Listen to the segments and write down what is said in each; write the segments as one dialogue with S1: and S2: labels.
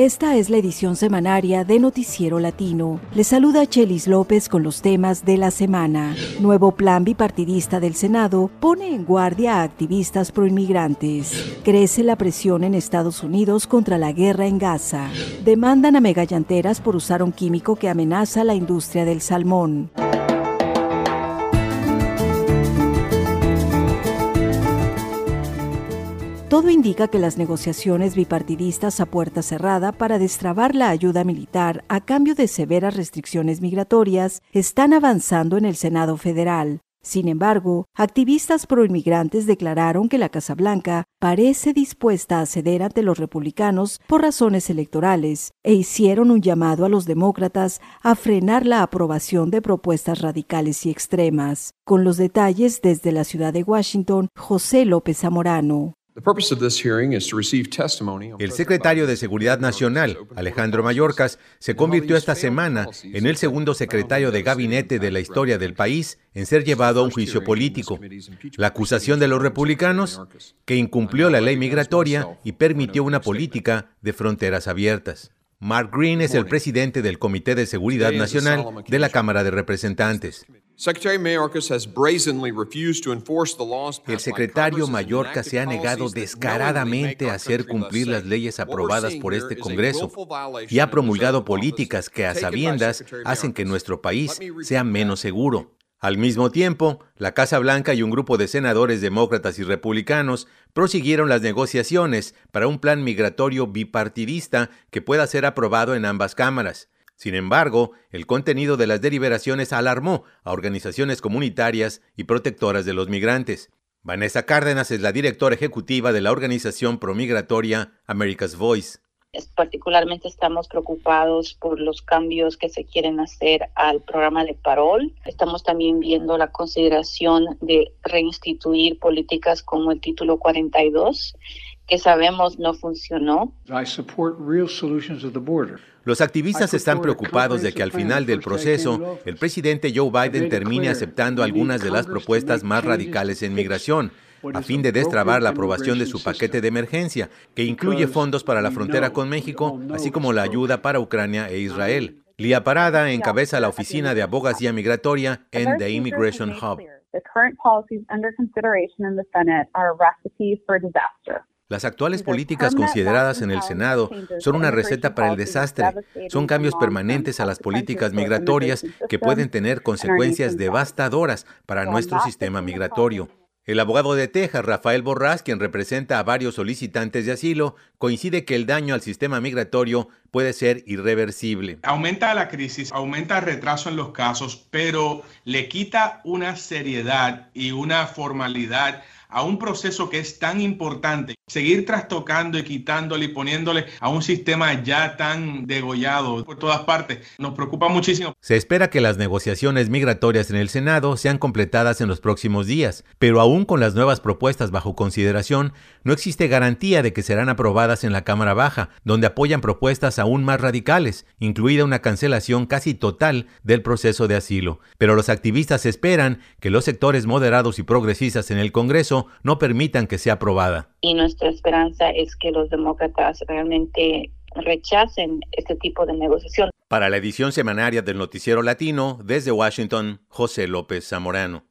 S1: Esta es la edición semanaria de Noticiero Latino. Le saluda Chelis López con los temas de la semana. Nuevo plan bipartidista del Senado pone en guardia a activistas proinmigrantes. Crece la presión en Estados Unidos contra la guerra en Gaza. Demandan a megallanteras por usar un químico que amenaza la industria del salmón. Todo indica que las negociaciones bipartidistas a puerta cerrada para destrabar la ayuda militar a cambio de severas restricciones migratorias están avanzando en el Senado federal. Sin embargo, activistas proinmigrantes declararon que la Casa Blanca parece dispuesta a ceder ante los republicanos por razones electorales e hicieron un llamado a los demócratas a frenar la aprobación de propuestas radicales y extremas. Con los detalles desde la ciudad de Washington, José López Zamorano.
S2: El secretario de Seguridad Nacional, Alejandro Mayorkas, se convirtió esta semana en el segundo secretario de gabinete de la historia del país en ser llevado a un juicio político. La acusación de los republicanos, que incumplió la ley migratoria y permitió una política de fronteras abiertas. Mark Green es el presidente del Comité de Seguridad Nacional de la Cámara de Representantes. El secretario Mayorkas se ha negado descaradamente a hacer cumplir las leyes aprobadas por este Congreso y ha promulgado políticas que a sabiendas hacen que nuestro país sea menos seguro. Al mismo tiempo, la Casa Blanca y un grupo de senadores demócratas y republicanos prosiguieron las negociaciones para un plan migratorio bipartidista que pueda ser aprobado en ambas cámaras. Sin embargo, el contenido de las deliberaciones alarmó a organizaciones comunitarias y protectoras de los migrantes. Vanessa Cárdenas es la directora ejecutiva de la organización promigratoria America's Voice.
S3: Particularmente estamos preocupados por los cambios que se quieren hacer al programa de parol. Estamos también viendo la consideración de reinstituir políticas como el título 42 que sabemos no funcionó.
S2: Los activistas están preocupados de que al final del proceso el presidente Joe Biden termine aceptando algunas de las propuestas más radicales en migración a fin de destrabar la aprobación de su paquete de emergencia, que incluye fondos para la frontera con México, así como la ayuda para Ucrania e Israel. Lía Parada encabeza la oficina de abogacía migratoria en The Immigration Hub. Las actuales políticas consideradas en el Senado son una receta para el desastre. Son cambios permanentes a las políticas migratorias que pueden tener consecuencias devastadoras para nuestro sistema migratorio. El abogado de Texas, Rafael Borrás, quien representa a varios solicitantes de asilo, coincide que el daño al sistema migratorio puede ser irreversible.
S4: Aumenta la crisis, aumenta el retraso en los casos, pero le quita una seriedad y una formalidad a un proceso que es tan importante, seguir trastocando y quitándole y poniéndole a un sistema ya tan degollado por todas partes, nos preocupa muchísimo.
S2: Se espera que las negociaciones migratorias en el Senado sean completadas en los próximos días, pero aún con las nuevas propuestas bajo consideración, no existe garantía de que serán aprobadas en la Cámara Baja, donde apoyan propuestas aún más radicales, incluida una cancelación casi total del proceso de asilo. Pero los activistas esperan que los sectores moderados y progresistas en el Congreso no permitan que sea aprobada.
S3: Y nuestra esperanza es que los demócratas realmente rechacen este tipo de negociación.
S2: Para la edición semanaria del Noticiero Latino, desde Washington, José López Zamorano.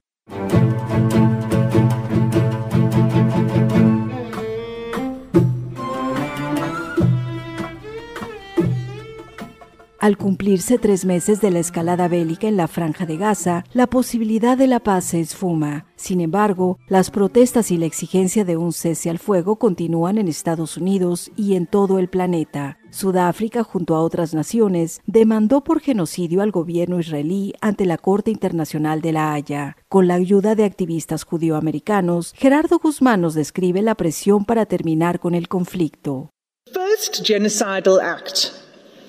S1: Al cumplirse tres meses de la escalada bélica en la franja de Gaza, la posibilidad de la paz se esfuma. Sin embargo, las protestas y la exigencia de un cese al fuego continúan en Estados Unidos y en todo el planeta. Sudáfrica, junto a otras naciones, demandó por genocidio al gobierno israelí ante la Corte Internacional de la Haya. Con la ayuda de activistas judío-americanos, Gerardo Guzmán nos describe la presión para terminar con el conflicto.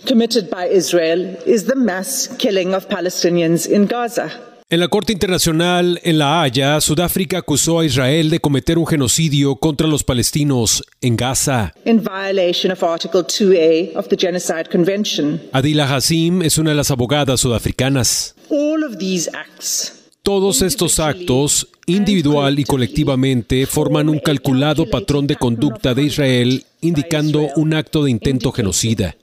S5: Committed by Israel is the mass killing of Palestinians in Gaza.
S6: En la Corte Internacional en La Haya, Sudáfrica acusó a Israel de cometer un genocidio contra los palestinos en Gaza.
S5: In violation of Article 2A of the Genocide Convention.
S6: Adila Hassim es una de las abogadas sudafricanas.
S5: All of these acts
S6: todos estos actos individual y colectivamente forman un calculado patrón de conducta de Israel indicando un acto de intento genocida.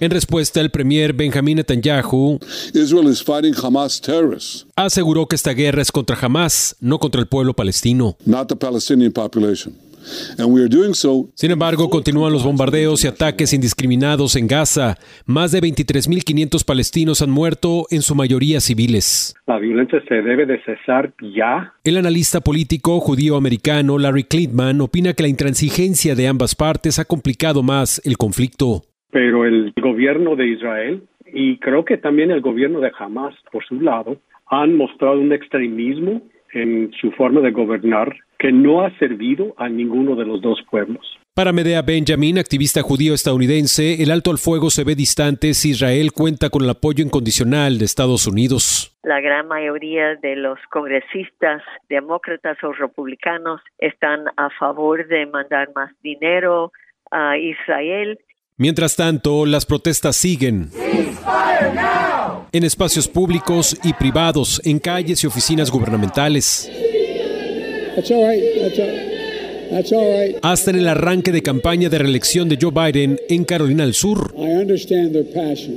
S6: En respuesta, el premier Benjamin Netanyahu aseguró que esta guerra es contra Hamas, no contra el pueblo palestino. Sin embargo, continúan los bombardeos y ataques indiscriminados en Gaza. Más de 23.500 palestinos han muerto, en su mayoría civiles.
S7: La violencia se debe de cesar ya.
S6: El analista político judío-americano Larry Klitman opina que la intransigencia de ambas partes ha complicado más el conflicto.
S7: Pero el gobierno de Israel y creo que también el gobierno de Hamas, por su lado, han mostrado un extremismo en su forma de gobernar que no ha servido a ninguno de los dos pueblos.
S6: Para Medea Benjamin, activista judío estadounidense, el alto al fuego se ve distante si Israel cuenta con el apoyo incondicional de Estados Unidos.
S8: La gran mayoría de los congresistas, demócratas o republicanos, están a favor de mandar más dinero a Israel.
S6: Mientras tanto, las protestas siguen en espacios públicos y privados, en calles y oficinas gubernamentales. Hasta en el arranque de campaña de reelección de Joe Biden en Carolina del Sur.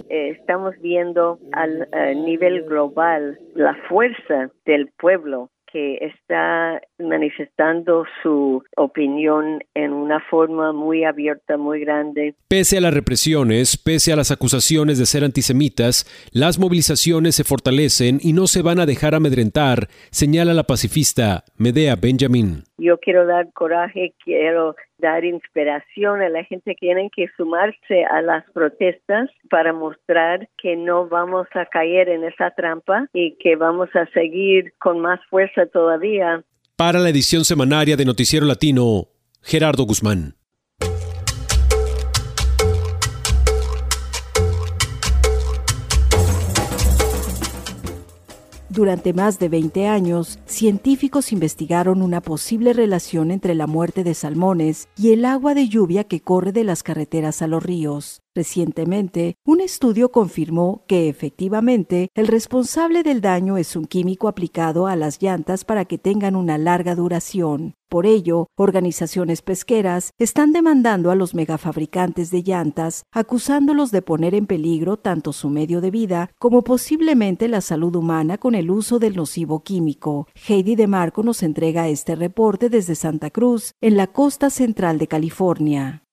S8: Estamos viendo al eh, nivel global la fuerza del pueblo que está manifestando su opinión en una forma muy abierta, muy grande.
S6: Pese a las represiones, pese a las acusaciones de ser antisemitas, las movilizaciones se fortalecen y no se van a dejar amedrentar, señala la pacifista Medea Benjamin.
S8: Yo quiero dar coraje, quiero dar inspiración a la gente que tienen que sumarse a las protestas para mostrar que no vamos a caer en esa trampa y que vamos a seguir con más fuerza todavía.
S6: Para la edición semanaria de Noticiero Latino, Gerardo Guzmán.
S1: Durante más de 20 años, científicos investigaron una posible relación entre la muerte de salmones y el agua de lluvia que corre de las carreteras a los ríos. Recientemente, un estudio confirmó que efectivamente el responsable del daño es un químico aplicado a las llantas para que tengan una larga duración. Por ello, organizaciones pesqueras están demandando a los megafabricantes de llantas, acusándolos de poner en peligro tanto su medio de vida como posiblemente la salud humana con el uso del nocivo químico. Heidi DeMarco nos entrega este reporte desde Santa Cruz, en la costa central de California.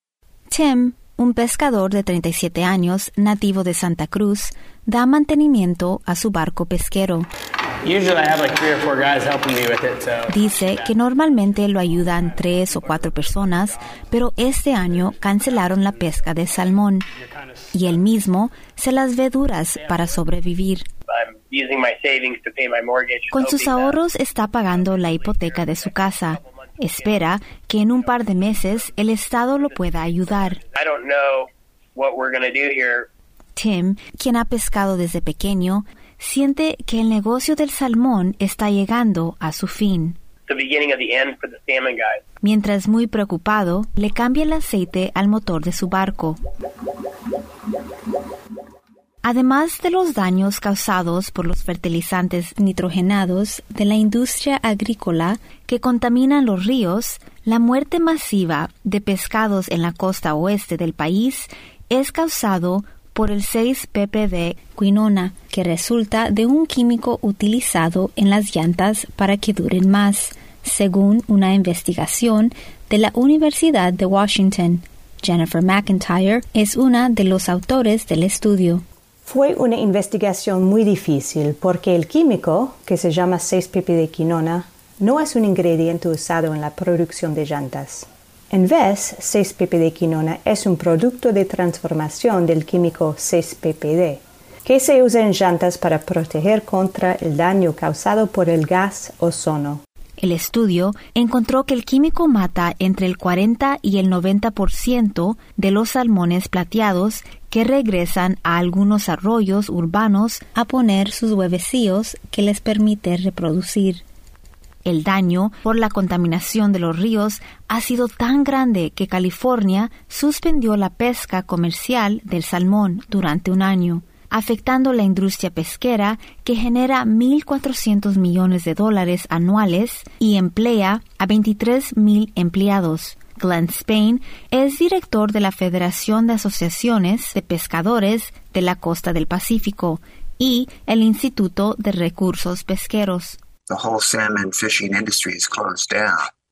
S9: Tim un pescador de 37 años, nativo de Santa Cruz, da mantenimiento a su barco pesquero. Dice que normalmente lo ayudan tres o cuatro personas, pero este año cancelaron la pesca de salmón y él mismo se las ve duras para sobrevivir. Con sus ahorros está pagando la hipoteca de su casa Espera que en un par de meses el Estado lo pueda ayudar. Tim, quien ha pescado desde pequeño, siente que el negocio del salmón está llegando a su fin. Mientras muy preocupado, le cambia el aceite al motor de su barco. Además de los daños causados por los fertilizantes nitrogenados de la industria agrícola que contaminan los ríos, la muerte masiva de pescados en la costa oeste del país es causado por el 6-ppd quinona, que resulta de un químico utilizado en las llantas para que duren más, según una investigación de la Universidad de Washington. Jennifer McIntyre es una de los autores del estudio.
S10: Fue una investigación muy difícil porque el químico, que se llama 6-ppd-quinona, no es un ingrediente usado en la producción de llantas. En vez, 6-ppd-quinona es un producto de transformación del químico 6-ppd, que se usa en llantas para proteger contra el daño causado por el gas ozono.
S9: El estudio encontró que el químico mata entre el 40 y el 90% de los salmones plateados que regresan a algunos arroyos urbanos a poner sus huevecillos que les permite reproducir. El daño por la contaminación de los ríos ha sido tan grande que California suspendió la pesca comercial del salmón durante un año. Afectando la industria pesquera que genera 1.400 millones de dólares anuales y emplea a 23.000 empleados. Glenn Spain es director de la Federación de Asociaciones de Pescadores de la Costa del Pacífico y el Instituto de Recursos Pesqueros.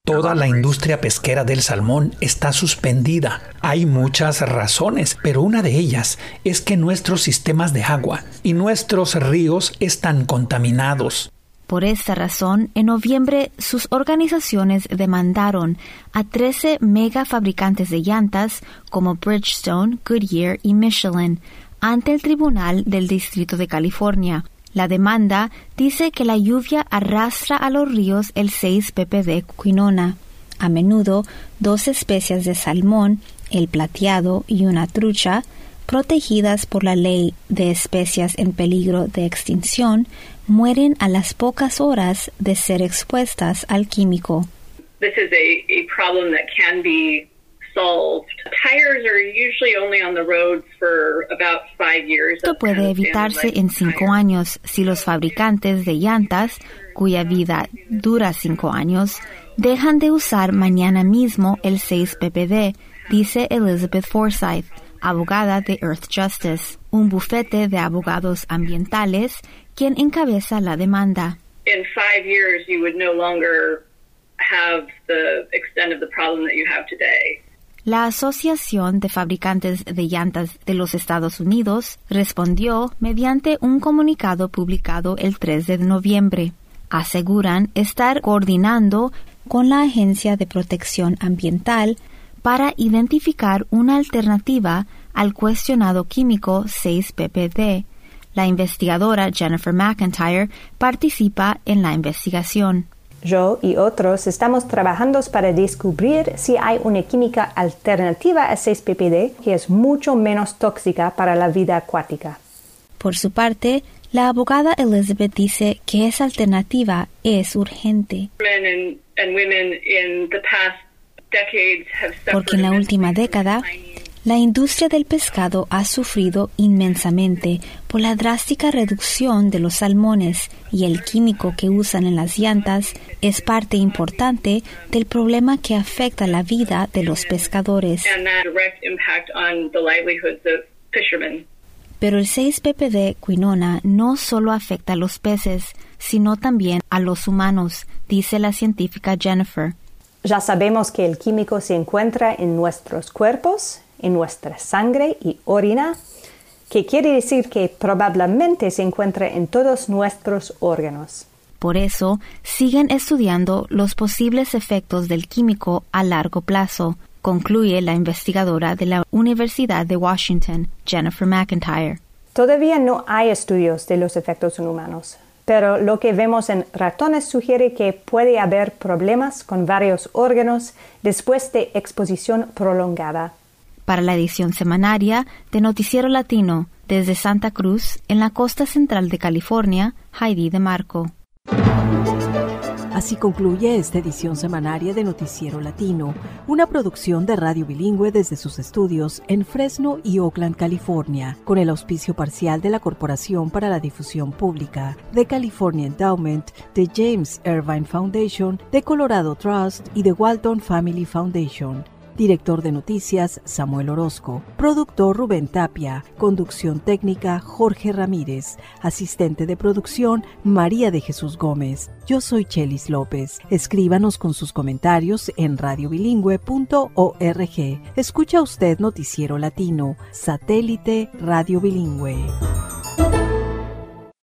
S11: Toda la industria pesquera del salmón está suspendida. Hay muchas razones, pero una de ellas es que nuestros sistemas de agua y nuestros ríos están contaminados.
S9: Por esta razón, en noviembre sus organizaciones demandaron a 13 mega fabricantes de llantas como Bridgestone, Goodyear y Michelin ante el Tribunal del Distrito de California la demanda dice que la lluvia arrastra a los ríos el 6 ppd quinona. A menudo, dos especies de salmón, el plateado y una trucha, protegidas por la ley de especies en peligro de extinción, mueren a las pocas horas de ser expuestas al químico. Esto puede evitarse en cinco años si los fabricantes de llantas, cuya vida dura cinco años, dejan de usar mañana mismo el 6 ppd, dice Elizabeth Forsyth, abogada de Earth Justice, un bufete de abogados ambientales quien encabeza la demanda. In five years, you would no longer have the extent of the problem that you have today. La Asociación de Fabricantes de Llantas de los Estados Unidos respondió mediante un comunicado publicado el 3 de noviembre. Aseguran estar coordinando con la Agencia de Protección Ambiental para identificar una alternativa al cuestionado químico 6-PPD. La investigadora Jennifer McIntyre participa en la investigación.
S10: Yo y otros estamos trabajando para descubrir si hay una química alternativa a 6-PPD que es mucho menos tóxica para la vida acuática.
S9: Por su parte, la abogada Elizabeth dice que esa alternativa es urgente. Porque en la última década, la industria del pescado ha sufrido inmensamente por la drástica reducción de los salmones y el químico que usan en las llantas es parte importante del problema que afecta la vida de los pescadores. Pero el 6-PPD quinona no solo afecta a los peces, sino también a los humanos, dice la científica Jennifer.
S10: Ya sabemos que el químico se encuentra en nuestros cuerpos en nuestra sangre y orina, que quiere decir que probablemente se encuentra en todos nuestros órganos.
S9: Por eso, siguen estudiando los posibles efectos del químico a largo plazo, concluye la investigadora de la Universidad de Washington, Jennifer McIntyre.
S10: Todavía no hay estudios de los efectos en humanos, pero lo que vemos en ratones sugiere que puede haber problemas con varios órganos después de exposición prolongada.
S9: Para la edición semanaria de Noticiero Latino desde Santa Cruz, en la costa central de California, Heidi de Marco.
S1: Así concluye esta edición semanaria de Noticiero Latino, una producción de radio bilingüe desde sus estudios en Fresno y Oakland, California, con el auspicio parcial de la Corporación para la Difusión Pública, de California Endowment, de James Irvine Foundation, de Colorado Trust y de Walton Family Foundation. Director de Noticias, Samuel Orozco. Productor, Rubén Tapia. Conducción técnica, Jorge Ramírez. Asistente de producción, María de Jesús Gómez. Yo soy Chelis López. Escríbanos con sus comentarios en radiobilingüe.org. Escucha usted Noticiero Latino, satélite Radio Bilingüe.